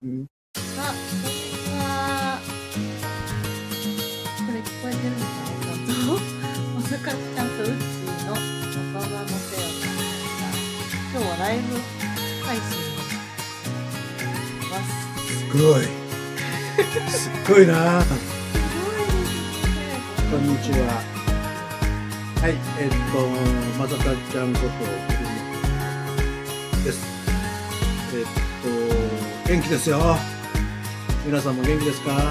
うん。あ、こんにちは。これ聞こえてる。のかなちゃんと。まさかちゃんとウッチーの若葉のせよ今日はライブ配信をします。すごい。すっごいな。すごいですね。こんにちは。はい、えっと、まさかちゃんこと、元気ですよ。皆さんも元気ですか？はい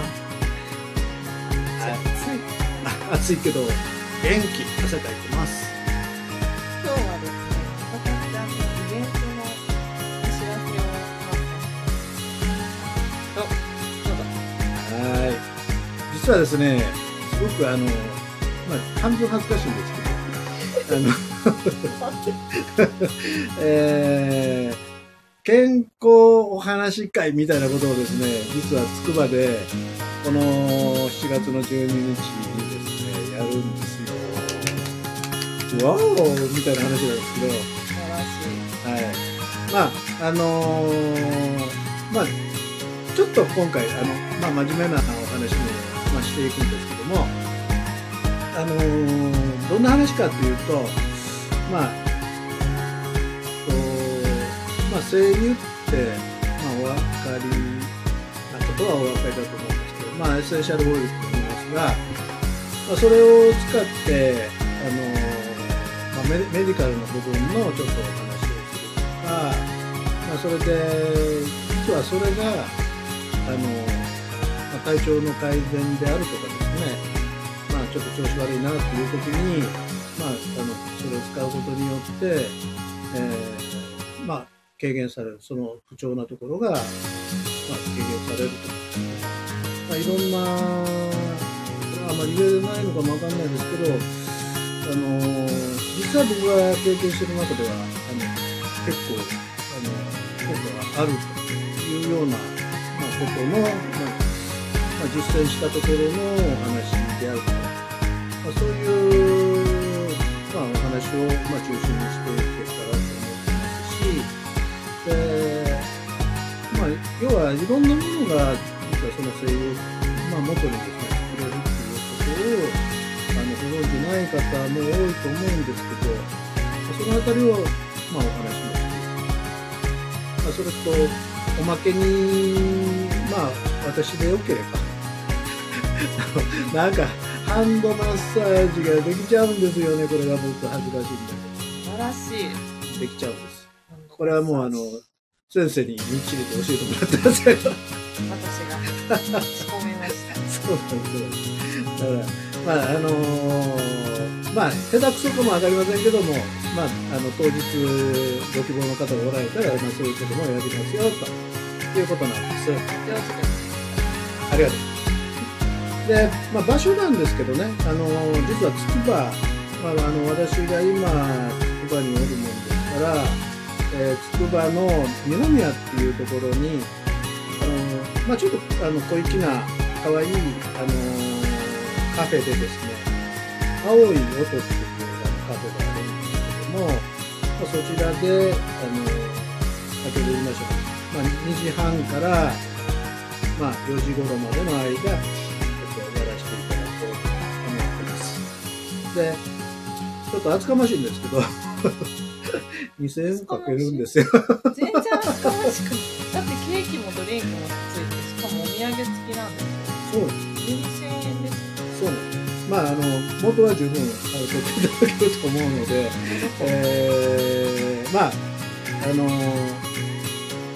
暑い。あ 暑いけど、元気、汗かいてます。今日はですね、ちイベントのお知らせを。はい。実はですね、すごくあの、まあ、半分恥ずかしいんですけど、あの、えー健康お話会みたいなことをですね、実はつくばで、この7月の12日にですね、やるんですよ。わおみたいな話なんですけど、素晴らしい。はい。まあ、あのーまあ、ちょっと今回、あの、まあ、真面目なお話も、まあ、していくんですけども、あのーどんな話かっていうと、まあ、まあ、声優って、まあ、お分かりなことはお分かりだと思うんですけど、まあ、エッセンシャルオイルって言いますが、まあ、それを使って、あのまあ、メメディカルの部分のちょっとお話をするとか、まあ、それで実はそれがあの、まあ、体調の改善であるとかですね、まあ、ちょっと調子悪いなっていう時に、まあ、あのそれを使うことによって、えーまあ、軽減されるその不調なところが、まあ、軽減されると、まあ、いろんなあまり言えないのかもわかんないですけどあの実は僕が経験してる中ではあの結構あの効果があるというような、まあ、ことの、まあまあ、実践したところのお話であるとか、まあ、そういう、まあ、お話を、まあ、中心いろんなものが実はその声優、まあ、元にですね作れるっていうことをあのご存じない方も多いと思うんですけど、そのあたりを、まあ、お話しまして、まあ、それとおまけに、まあ、私でよければ、なんか、ハンドマッサージができちゃうんですよね、これが僕恥ずかしいんだけど素晴らしい。できちゃうんです。これはもう、あの、先生にみっちりと教えてもらってますけど、私が仕込みました。そうなんですよ。だから、まあ、あのーまあ、下手くそかもわかりませんけども、まあ、あの、当日ご希望の方がおられたら、まあ、そういうこともやりますよ、ということなんです。ありがとう。で、まあ、場所なんですけどね、あのー実はつくば、まあ、あの、私が今、つくばにおるもんですから、えーつくばの二宮っていうところに、あのーまあ、ちょっと、あの、小粋な、可愛い、あのーカフェでですね、青い音っていうあのカフェがあるんですけども、まあ、そちらで、あの先ほど言いましたけど、まあ、2時半から、まあ、4時頃までの間、ちょっとやらせていただこうと思ってます。で、ちょっと厚かましいんですけど、2000円かけるんですよ。全然厚かましくない。だってケーキもドリンクもついて、しかもお土産付きなんですよ。そうです。全然円です。そうなんです。まあ、あの、元は十分、あの、取っていただけると思うので、えー、まあ、あの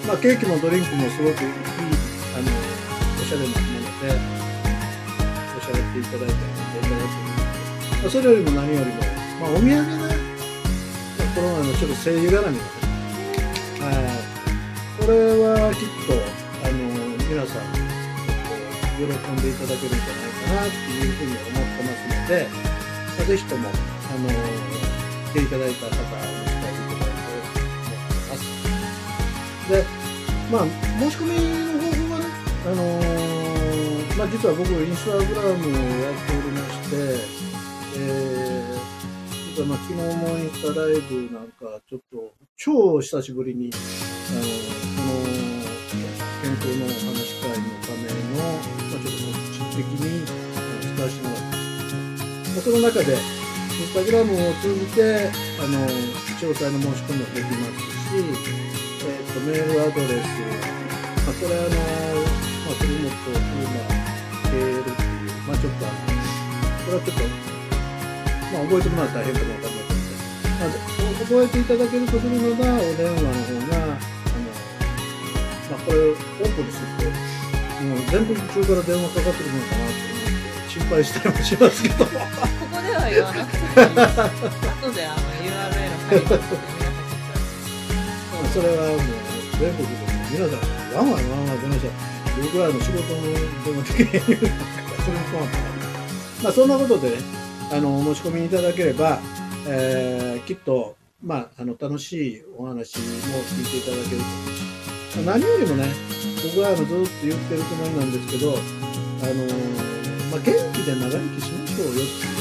まあ、ケーキもドリンクもすごくいい、あの、おしゃれなもので、おしゃれっていただいたりいただいてるので、まあ、それよりも何よりも、まあ、お土産ね、コロナのちょっと声優絡みがね、はい、これはきっと、あの、皆さん、ちょっと喜んでいただけるんじゃないかなっていうふうに思ってますので、まあ、ぜひとも、あの、来ていただいた方、お伝えいただいて思ってます。で、まあ、申し込みの方法はね、あのーまあ、実は僕、インスタグラムをやっておりまして、えー実はま昨日もインスタライブなんか、ちょっと超久しぶりに、あのこの健このお話会のための、まあ、ちょっと告知的に使わせてもらってます。まあ、その中で、インスタグラムを通じて、あの、詳細の申し込みもできますし、えっ、と、メールアドレス、まあ、これあの、まあ、古本、車、ケールっていう、まあ、ちょっと、これはちょっと、まあ、覚えてもらうと大変かもわかりませんので、まあ、覚えていただけるとするのが、お電話の方が、あの、まあ、これをオープンにすると、もう全国中から電話かかってくるのかなと思って、心配したりもしますけど。ここでは言わなくてもいいです。後であの URL 貼りますので、皆さんそれはもう全国でも皆さん、ワンワンワンワン出ました。僕らの仕事の電話的にそれも怖かった。まあそんなことでね、あの、お申し込みいただければ、えーきっと、まあ、あの、楽しいお話も聞いていただけると思うし、ま何よりもね、僕はあのずっと言ってるつもりなんですけど、あのまあ、元気で長生きしましょうよっていう、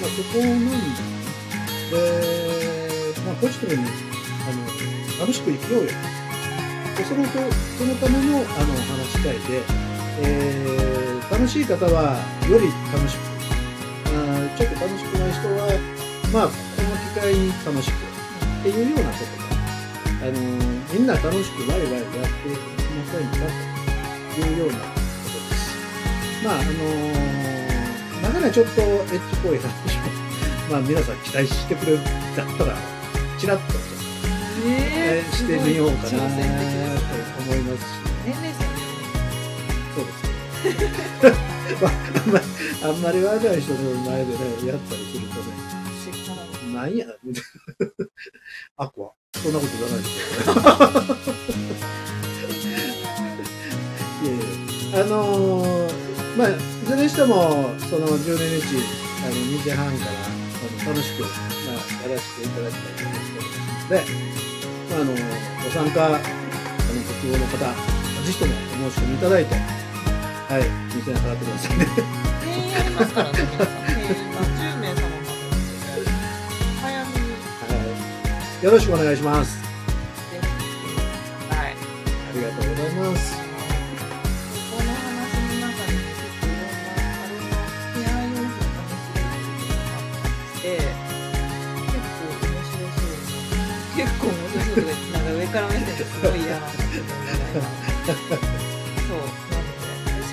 まあ、そこなんで。で、まあ、ポジティブに、あの、楽しく生きようよ。でそのそのためのあの話し会で、えー楽しい方はより楽しく、ちょっと楽しくない人は、まあ、この機会に楽しくっていうようなことで、あのみんな楽しくワイワイやっていきませんかというようなことです。まあ、あのなかなかちょっとエッジっぽい話を、まあ、皆さん期待してくれるんだったら、ちらっとえー、してみようかなと思いますし、あ、あんまり、あんまり若い人の前でね、やったりするとね、なんや、みたいな。アクア、そんなこと言わないですよ。いやいやあのーまあ、いずれにしても、その12日、あの2時半からあの楽しく、まあ、やらせていただきたいと思っておりますので、まあ、あのご参加、あのご希望の方、ぜひともお申し込みいただいて、はい、2000円払ってくださいね。全員やりますからね、皆さん。定員が10名様までなので、早めにはい、よろしくお願いします。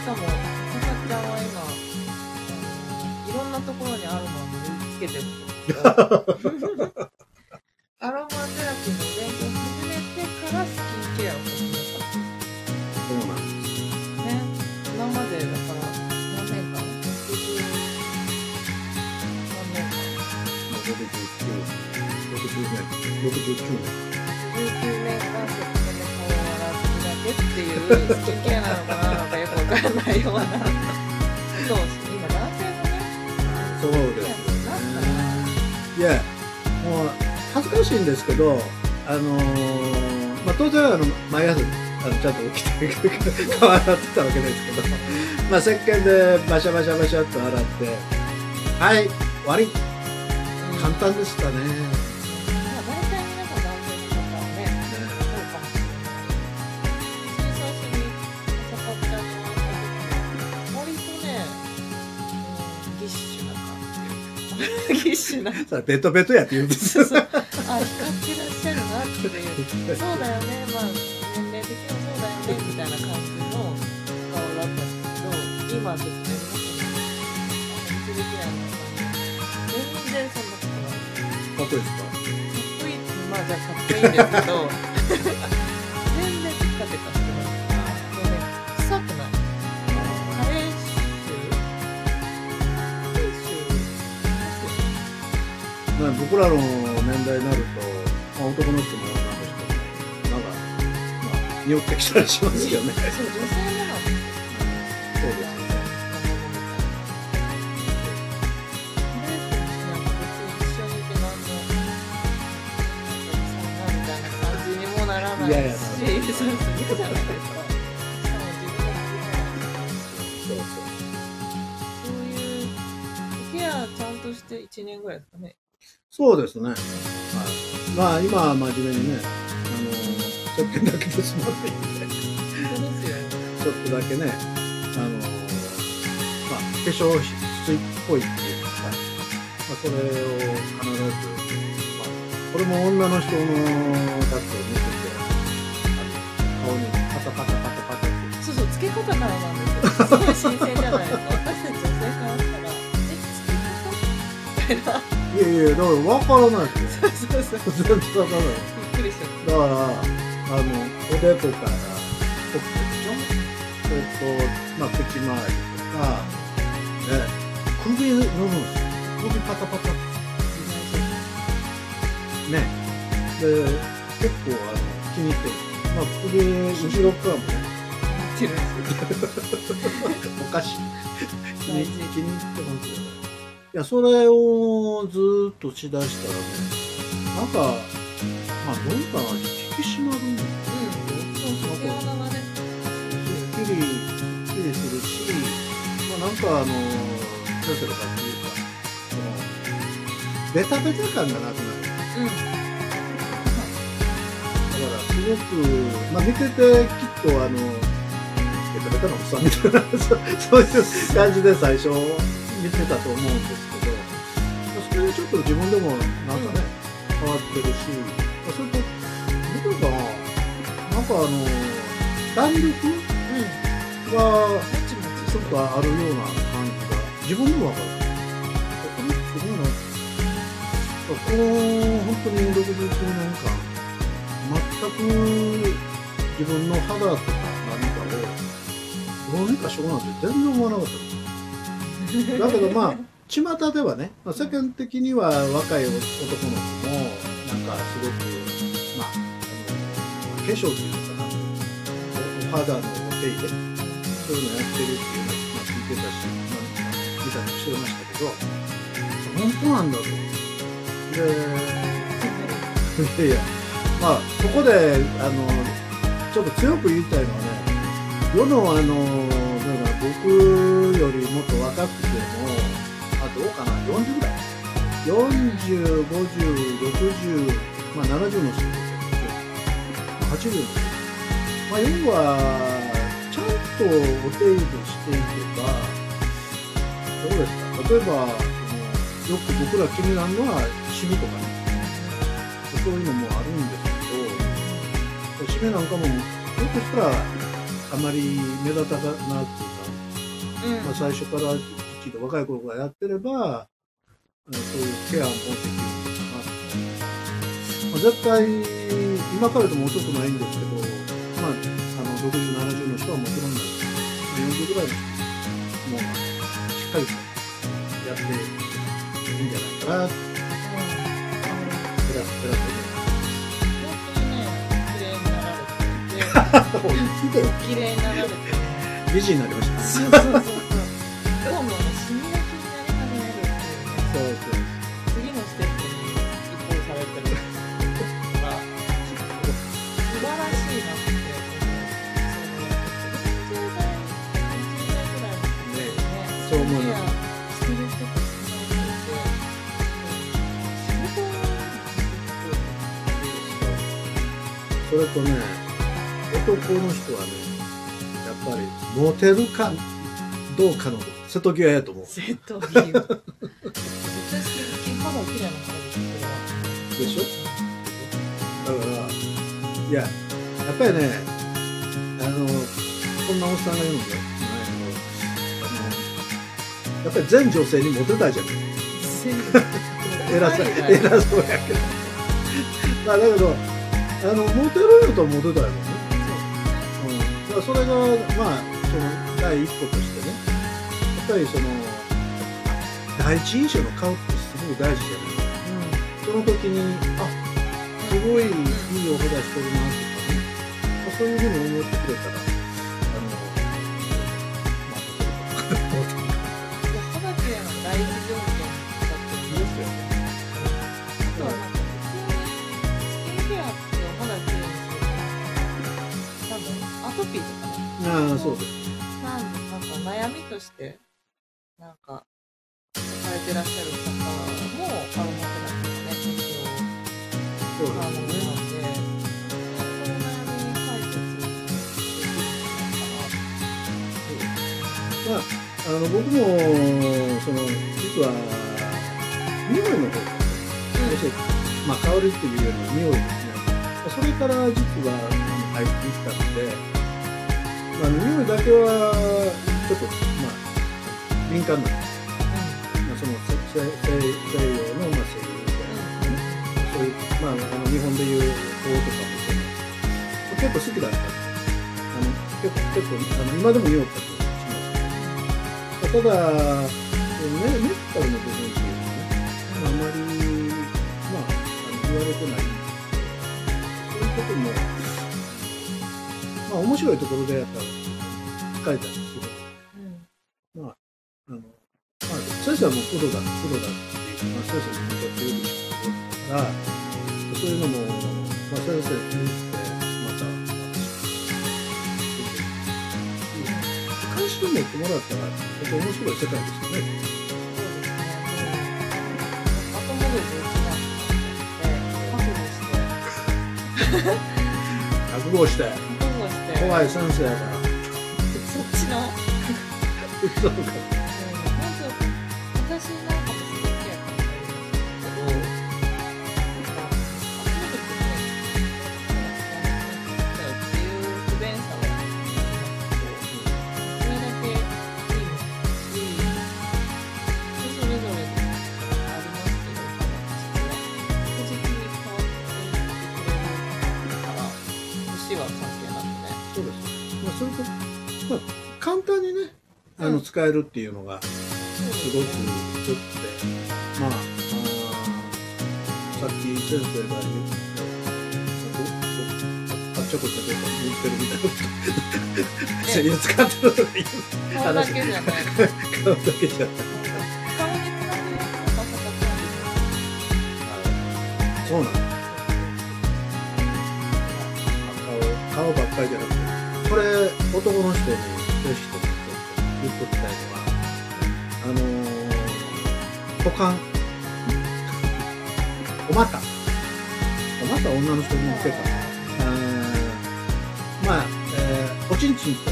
しかも、このちゃんは今、いろんなところにあるのを身につけてると。けど、あのーまあ、当然あの毎朝あのちゃんと起きて顔洗ってたわけですけど、まあ、石鹸でバシャバシャバシャっと洗って、はい、終わり。ら簡単でしたね。まあ大体皆さん。男性の方はねそうかもしれなベトベトやって言うん。ですそうそうあ、光ってらっしゃるなっていう。そうだよね、まあ、年齢的にもそうだよね、みたいな感じの顔だったんですけど、今ちょっとね、皆さんに、あ、できないのか全然そんなことない。かっこいいですか？かっこいいまあじゃあかっこいいんですけど全然テカテカしてますもうね臭くないカレー臭僕らの年代になると、まあ、男の人も女の人もなんか、まあ、匂ってきたりしますよね。そう女性もなそういうケアちゃんとして1年ぐらいですかね。そう。ですね。はい。まあ今は真面目にね、あの、石鹸だけで済まないんで。本当ですよ。ちょっとだけねあのまあ化粧水っぽいっていうか、まあ、それを必ず、まあ、これも女の人のやつを見ててあの顔にパタパタパタパタってそうそう、つけ方からなんですよ。すごい新鮮じゃないですか。私たち女性からしたら、え、つけ方？みたいな。やいやだから分からないですよそうそうそう。全然分からないびっくりしちゃっだから、あの、おでこから、ほっぺでしょそれと、まあ、口周りとか、ね、首の部分ですよ。首パタパタ。ね。で、結構、あの、気に入ってる。まあ、首、後ろ側もね、た。おかしい。気に気に入ってますよ。いや、それをずっとしだしたらね、なんか、まあ、どうかな、引き締まるんだよ。すっきり、すっきりするし、まあ、なんかあの、どうすればっていうか、その、ベタベタ感がなくなる。うん。だから、すごく、まあ、見てて、きっとあの、ベタベタなおっさんみたいな、そういう感じで最初見てたと思うんですけど、まあそれでちょっと自分でもなんかね、変わってるし、まあ、それと、どうかな、んかあの、弾力うん。が、ちょっとあるような感じが自分でもわかる。これすごいな。この本当に69年間、全く自分の肌とか何かをどうにかしようなんて全然思わなかったです。だけどまあ、巷ではね、まあ、世間的には若い男の子も、なんかすごく、まあ、あの化粧っていうのかな、おお肌のお手入れ、そういうのやってるっていうのをまあ聞いてたし、まあ、見たりしてましたけど、本当なんだと。で、いやいや、まあ、ここで、あの、ちょっと強く言いたいのはね、世の、あの、だから僕よりもっと若くても、あ、どうかな、40ぐらい。40、50、60、まあ70の人もいる80の人。まあ、要は、ちゃんとお手入れしていけば、どうですか例えば、そのよく僕ら気になるのは、シミとかね、そういうのもあるんですけど、シミなんかも、ひょっとしたら、あまり目立たなってうん。まあ、最初からきっと若い頃からやってれば、そういうケアもできるのかな。まあ、絶対、今からでも遅くないんですけど、まあ、あの60、70の人はもちろんなんですけど、まあ40ぐらいも、しっかりとやっていいんじゃないかな、って、偉く、偉く本当にね、綺麗になられてて、もう見てよ綺麗になられて、美人になりました。り、モテるかどうかの瀬戸際やと思う。セットビュー。めっちゃ好き。歯も綺麗な感じでしょ？だから、いや、やっぱりね、あの、こんなおっさんがいけど、あの、やっぱり全女性にモテたいじゃない偉そう、偉そうやけど。まあだけど、あの、モテるよとはモテたいもんね。うん。だからそれが、まあ、その、第一歩としてね、やっぱりその、第一印象の顔ってすごく大事じゃないその時に、あ、すごいいいお肌してるなとかね、まあそういうふうに思ってくれたら、あの、まあ、条件だっていいですよね。あとはなんか普通にスキンケアってお肌きれいにするとなんだろうアトピーとかねああ、そうです。なんなんか悩みとしてなんかされてらっしゃる方も顔もてなくてねそうなのですね。でその悩み解決できるんじゃないかなまあ、あの僕もその実は匂いの方要するにまあ、香りっていうよりも匂いですねそれから実は入っていったので、まあ、匂いだけはちょっと、まあ、敏感なんですよ、まあ、その西西西洋の、まあ、西洋みたいなねそういう、まあ、あの日本でいう法とかもそう結構好きだった。あの結構結構あの今でも匂ったりしますただねネクタルの部分っていうのはねあまり、まあ、あの言われてない。そういうことも、まあ、面白いところでやっぱ書いたんですけど、まあ、あの、まあ、先生はもうプロだ、プロだっていう、まあ、先生に向かっているから、そういうのも、まあ、先生に言って、また、関心を持ってもらったら、とても面白い世界ですよね。覚悟して、怖い先生やから。そっちの そうか。使えるっていうのが、すごくよくて、まあ、あさっき先生が言って、ああっちゃこちゃと言ってるみたいな、声優使ってるとか言う顔だけじゃない。顔だけじゃない。顔につなぐようなんですよ。そうなんだ。顔、顔ばっかりじゃなくて、これ、男の人に、女子と言ったいのは、あのー、股間、お股。お股は女の人に向けた。あまあ、えーおちんちんと、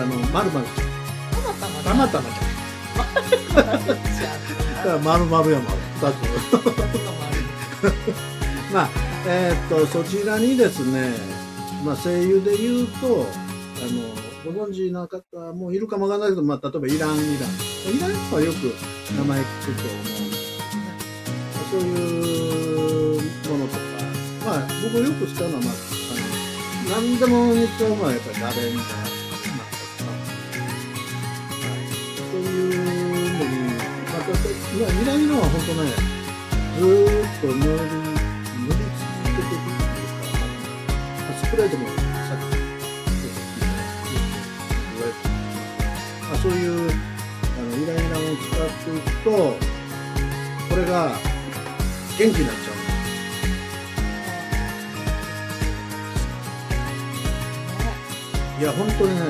あの、まるまるちゃん。たまたまたまたまちゃん。まじゃだから、まるまるやまる。二つ。まあ、えーっと、そちらにですね、まあ、声優で言うと、あの、ご存知な方もいるかもわからないけど、まあ、例えばイラン、イラン。イランはよく名前聞くと思うんですけどね。そういうものとか、まあ、僕よく使うのは、まあ、あの、何でも似たのはやっぱりラベンダーなんかとか、はい、そういうのに、また、いや、イラン、イランは本当ね、ずーっと塗り、塗り続けてるっていうか、スプレーでもと、これが元気になっちゃう。いや、本当にね、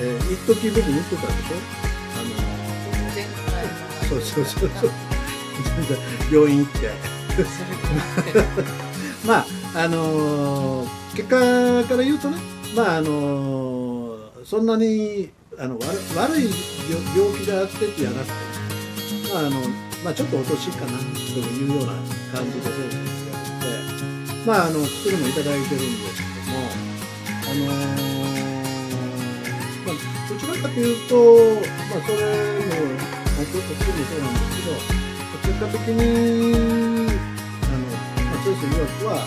えー、一時僕言ってたでしょ？あの前回そうそうそうそう。病院行って。まあ、あのー結果から言うとね、まあ、あのーそんなに、あの、悪悪い病病気があってってじゃなくて、まあ、の、まあ、ちょっとお年かな、というような感じで先生に言われて、まあ、あの、薬もいただいてるんですけども、あのーまあ、どちらかというと、まあ、それも、まあ、ちょっと薬もそうなんですけど、結果的に、あの、まあ、先生曰くは、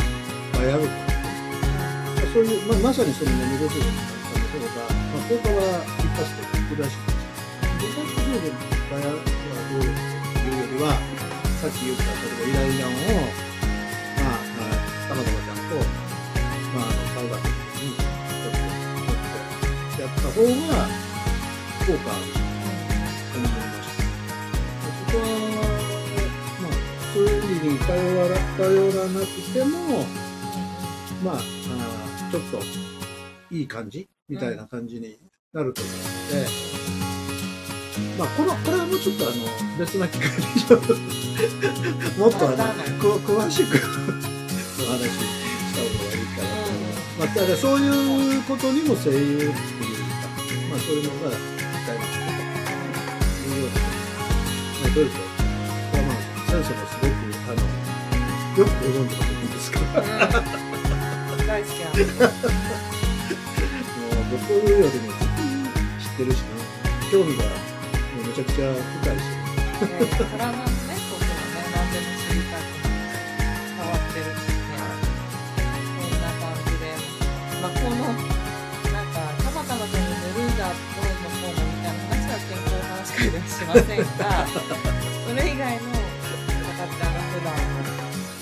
まあ、やると。まあそういう、まあ、まさにその飲み薬に関したの方が、まあ、効果は一発で効くらしいんです。ご家族の場合はどういうよりは、さっき言った、例えばイライラを、まあ、あたまたまちゃんと、まあ、あの、サウダーに、ちょっと、やった方が、効果あると思いました。そこは、まあ、薬に頼ら頼らなくても、まあ、あちょっといい感じみたいな感じになると思うので、まあ、この、これはもうちょっとあの、別な機会にちょ。っ ともっとあの、こ詳しくお話しした方がいいかなと思います。まあ、ただそういうことにも声優っていうか、まあ、そういうのがたいなというような、ね、どういうとこれはまあ先生もすごくあのよくご存知だと思うんですけど。もうん。大好きなんですう僕よりも知ってるしね興味がちゃくちゃ深いしいやいや体のねこともね何でも知りたく変わってるんですねこんな感じでまあこのなんかたまたまその塗るだどうのこうのみたいな話は健康の話会ではしませんがそれ以外のかかっちゃんが普段の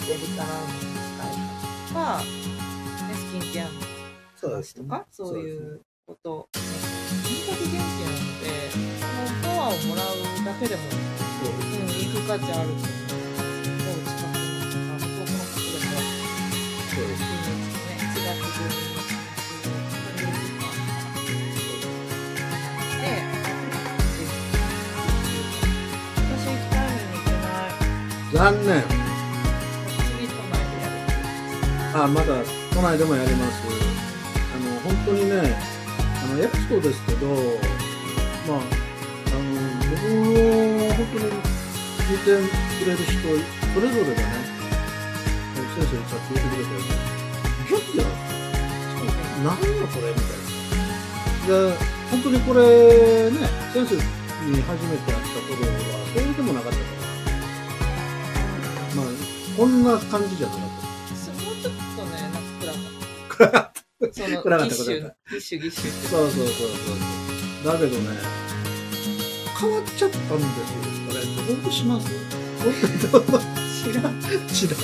デリカラーの使い方とか、ね、スキンケアのそうですとかそういうこととにかく元気なのでをもらうだけでもそうん、行く価値あると思う。もう近くの、あの、遠くのことでも、そうですいいね、4月12日、2時間で、私行きたいのに行けない。残念。あまだ都内でもやりますあの本当にねあのエクスポですけどまあ本当に聞いてくれる人それぞれがね先生さっき言ってくれたように元気なんですよ何やこれみたいなで本当にこれね先生に初めて会った頃はそうでもなかったからまあこんな感じじゃなかったもうちょっとね、なんか暗かった。その、暗かったギッシュ暗かっ、ギッシュ、ギッシュって。そうそうそうそう。だけどね、変わっちゃったんですよ、これ。本当します？本当知らん。知らん。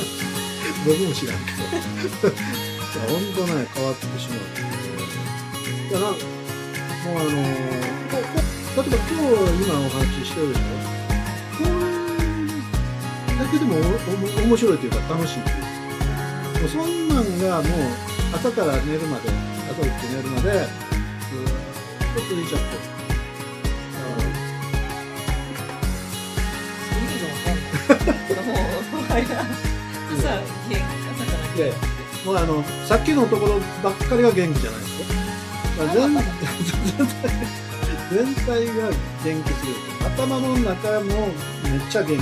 僕も知らん。けど。いや、本当ね、変わってしまって。いや、な、もうあのここ例えば今日、今お話ししてるでしょこれだけでもおお面白いというか楽しいっていうかもうそん。なん。がもう朝から寝るまで朝起きて寝るまでずーっと続いちゃってい。や、朝、元気、朝から元気。いやいやもうあのさっきのところばっかりが元気じゃないですよ、まあ、全全体が元気すぎる頭の中もめっちゃ元気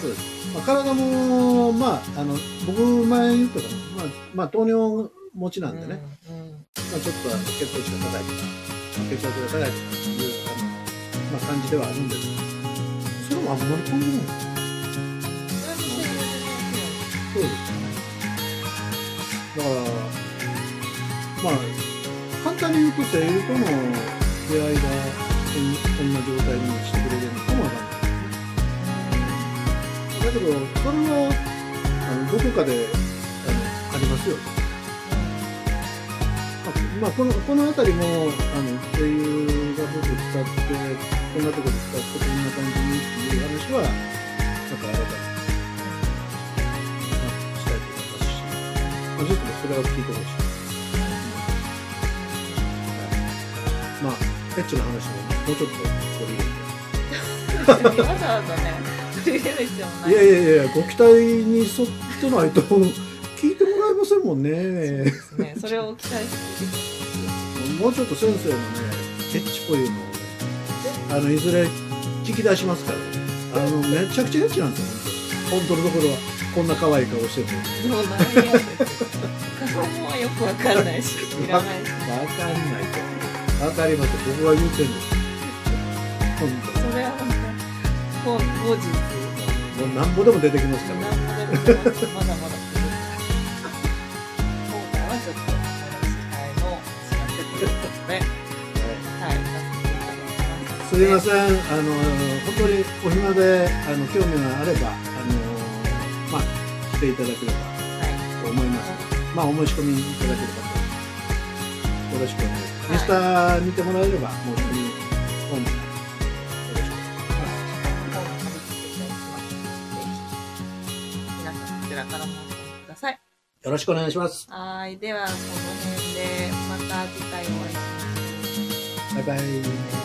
そうです、まあ、体もまああの僕前言ったかな、まあ、まあ糖尿持ちなんでね、うん。うんまあ、ちょっと血糖値が高いとか、まあ血圧が高いとかっていうあの、まあ、感じではあるんですけど、それもあんまり感じない。そ、うですね。だから、まあ、簡単に言うと声優との出会いがこんこんな状態にしてくれるのかもわかんない。だけど、それは、あのどこかであのありますよ。まあ、このこの辺りもあの声優が僕使ってこんなとこで使ってこんな感じにっていう話はまた新たに、まぜひそれを聞いてほしい、はいまあエッチな話ももうちょっと取り入れて。わざわざね、取り入れる必要もない。いやいやいやご期待に沿ってないと聞いてもらえませんもんそうねですね。それを期待して聞いてもうちょっと先生のねエッチっぽいのをねあのいずれ聞き出しますからあのめちゃくちゃエッチなんですよ本当のところはこんな可愛い顔しててもう何やって顔よくわかんないし、知らない。し。わかんないとわかります僕は言うてんです本それはまた、後後日、当もうなんぼでも出てきますからまだまだいす。すいません、あの本当にお暇であの興味があればあ来ていただければはい。と思います。まあお申し込みいただければとよろしくお願いします。インスタ見てもらえればもう本当に本よろしくお願いし皆さんこちらからもお送りください。ます。よろしくお願いします。はい。では、この辺で、また次回お会いしましょう。バイバイ。